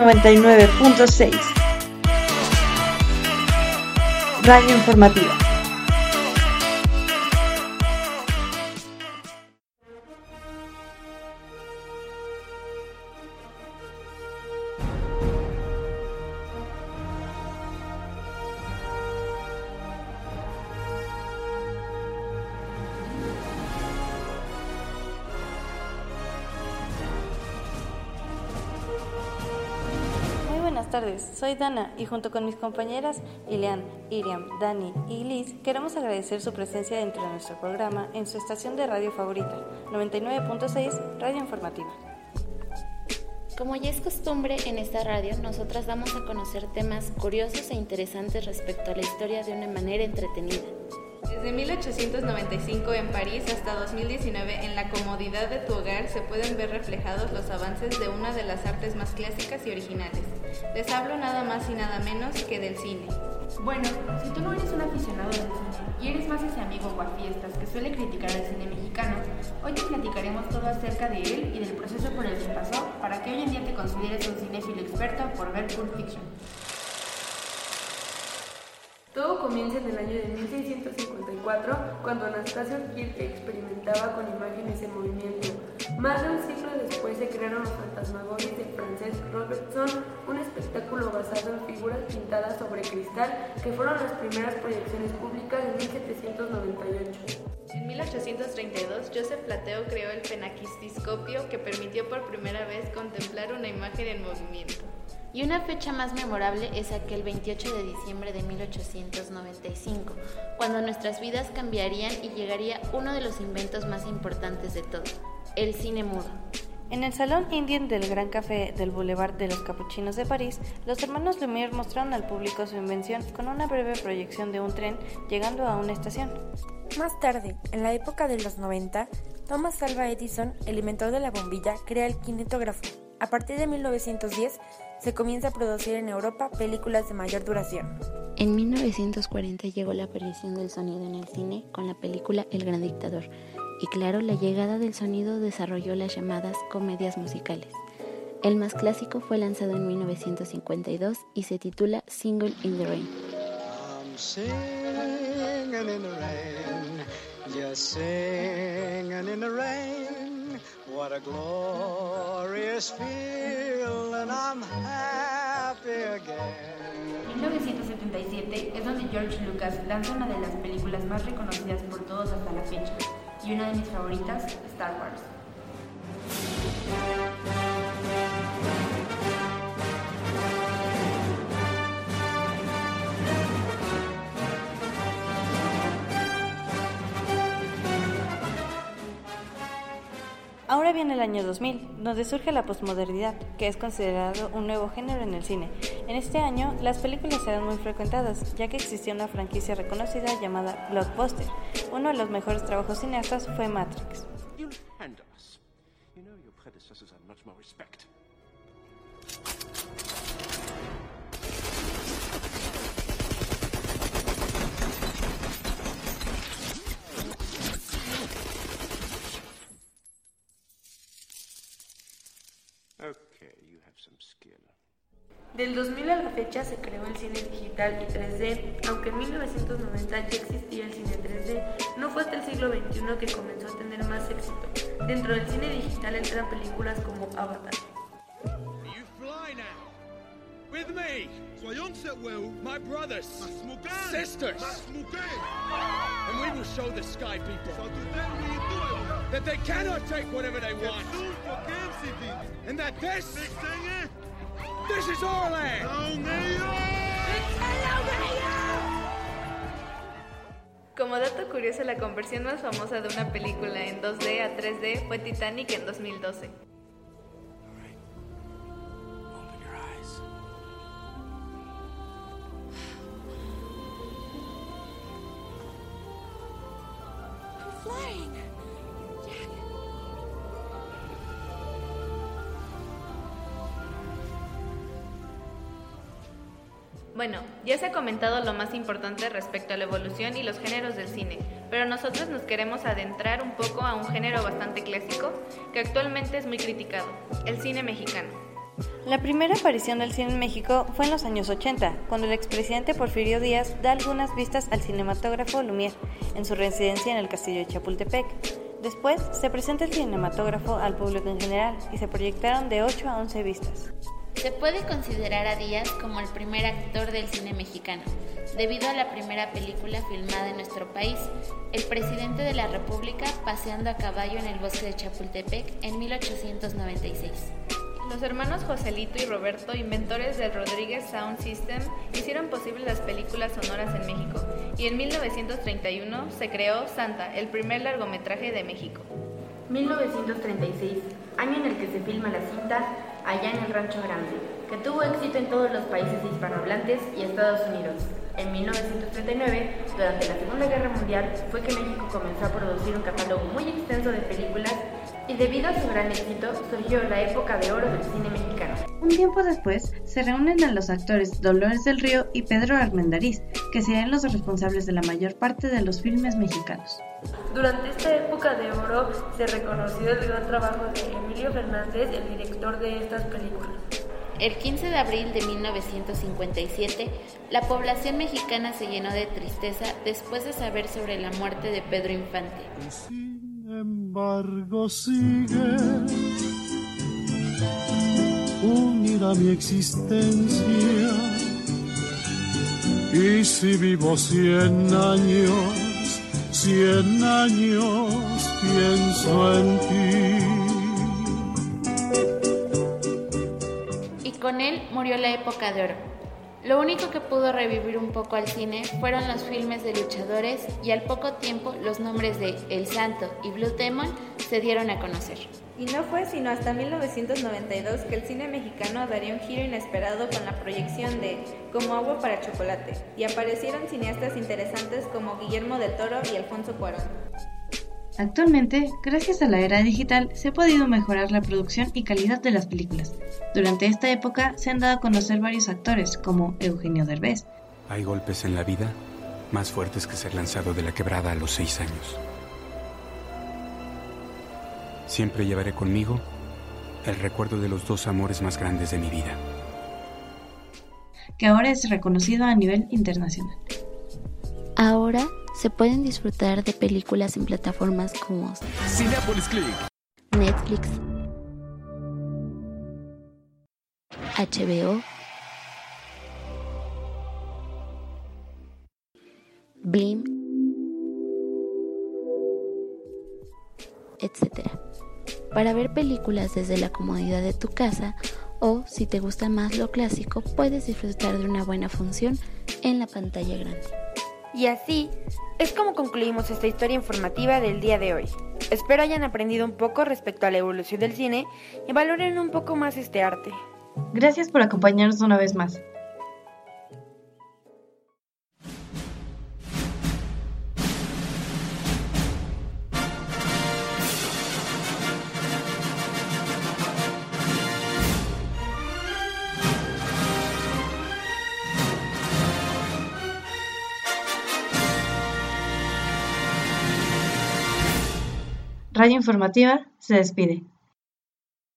99.6 Radio Informativa. Soy Dana y junto con mis compañeras Ilean, Iriam, Dani y Liz queremos agradecer su presencia dentro de nuestro programa en su estación de radio favorita, 99.6 Radio Informativa. Como ya es costumbre en esta radio, nosotras damos a conocer temas curiosos e interesantes respecto a la historia de una manera entretenida. Desde 1895 en París hasta 2019 en la comodidad de tu hogar se pueden ver reflejados los avances de una de las artes más clásicas y originales. Les hablo nada más y nada menos que del cine. Bueno, si tú no eres un aficionado del cine y eres más ese amigo guafiestas que suele criticar al cine mexicano, hoy te platicaremos todo acerca de él y del proceso por el que pasó para que hoy en día te consideres un cinéfilo experto por ver Pulp Fiction. Todo comienza en el año de 1654, cuando Anastasio Kirke experimentaba con imágenes en movimiento. Más de un siglo después se crearon los fantasmagories de Frances Robertson, un espectáculo basado en figuras pintadas sobre cristal que fueron las primeras proyecciones públicas en 1798. En 1832, Joseph Plateo creó el penaquistiscopio que permitió por primera vez contemplar una imagen en movimiento. Y una fecha más memorable es aquel 28 de diciembre de 1895, cuando nuestras vidas cambiarían y llegaría uno de los inventos más importantes de todo, el cine mudo. En el Salón Indian del Gran Café del Boulevard de los Capuchinos de París, los hermanos Lumière mostraron al público su invención con una breve proyección de un tren llegando a una estación. Más tarde, en la época de los 90, Thomas Alva Edison, el inventor de la bombilla, crea el kinetógrafo. A partir de 1910, se comienza a producir en Europa películas de mayor duración. En 1940 llegó la aparición del sonido en el cine con la película El Gran Dictador. Y claro, la llegada del sonido desarrolló las llamadas comedias musicales. El más clásico fue lanzado en 1952 y se titula Single in the Rain. What a glorious feeling, I'm happy again. 1977 es donde George Lucas lanza una de las películas más reconocidas por todos hasta la fecha, y una de mis favoritas, Star Wars. Ahora viene el año 2000, donde surge la posmodernidad, que es considerado un nuevo género en el cine. En este año, las películas eran muy frecuentadas, ya que existía una franquicia reconocida llamada Blockbuster. Uno de los mejores trabajos cineastas fue Matrix. Del 2000 a la fecha se creó el cine digital y 3D, aunque en 1990 ya existía el cine 3D, no fue hasta el siglo XXI que comenzó a tener más éxito. Dentro del cine digital entran películas como Avatar. With me, at will, my brothers, sisters, and we will show the sky people that they cannot take whatever they want, and that this This is our Como dato curioso, la conversión más famosa de una película en 2D a 3D fue Titanic en 2012. Bueno, ya se ha comentado lo más importante respecto a la evolución y los géneros del cine, pero nosotros nos queremos adentrar un poco a un género bastante clásico que actualmente es muy criticado, el cine mexicano. La primera aparición del cine en México fue en los años 80, cuando el expresidente Porfirio Díaz da algunas vistas al cinematógrafo Lumière en su residencia en el castillo de Chapultepec. Después se presenta el cinematógrafo al público en general y se proyectaron de 8 a 11 vistas. Se puede considerar a Díaz como el primer actor del cine mexicano, debido a la primera película filmada en nuestro país, El presidente de la República paseando a caballo en el bosque de Chapultepec en 1896. Los hermanos Joselito y Roberto, inventores del Rodríguez Sound System, hicieron posible las películas sonoras en México, y en 1931 se creó Santa, el primer largometraje de México. 1936, año en el que se filma la cinta Allá en el Rancho Grande, que tuvo éxito en todos los países hispanohablantes y Estados Unidos. En 1939, durante la Segunda Guerra Mundial, fue que México comenzó a producir un catálogo muy extenso de películas y debido a su gran éxito surgió la época de oro del cine mexicano. Un tiempo después se reúnen a los actores Dolores del Río y Pedro Armendariz, que serían los responsables de la mayor parte de los filmes mexicanos. Durante esta época de oro se reconoció el gran trabajo de Emilio Fernández, el director de estas películas. El 15 de abril de 1957, la población mexicana se llenó de tristeza después de saber sobre la muerte de Pedro Infante. Sin embargo, sigue unida mi existencia. Y si vivo cien años, cien años pienso en ti. Con él murió la época de oro. Lo único que pudo revivir un poco al cine fueron los filmes de luchadores y al poco tiempo los nombres de El Santo y Blue Demon se dieron a conocer. Y no fue sino hasta 1992 que el cine mexicano daría un giro inesperado con la proyección de Como agua para chocolate y aparecieron cineastas interesantes como Guillermo del Toro y Alfonso Cuarón. Actualmente, gracias a la era digital, se ha podido mejorar la producción y calidad de las películas. Durante esta época se han dado a conocer varios actores, como Eugenio Derbez. Hay golpes en la vida más fuertes que ser lanzado de la quebrada a los seis años. Siempre llevaré conmigo el recuerdo de los dos amores más grandes de mi vida. Que ahora es reconocido a nivel internacional. Ahora se pueden disfrutar de películas en plataformas como Cinepolis Click, Netflix, HBO, Blim, etc. Para ver películas desde la comodidad de tu casa o, si te gusta más lo clásico, puedes disfrutar de una buena función en la pantalla grande. Y así es como concluimos esta historia informativa del día de hoy. Espero hayan aprendido un poco respecto a la evolución del cine y valoren un poco más este arte. Gracias por acompañarnos una vez más. Radio Informativa se despide.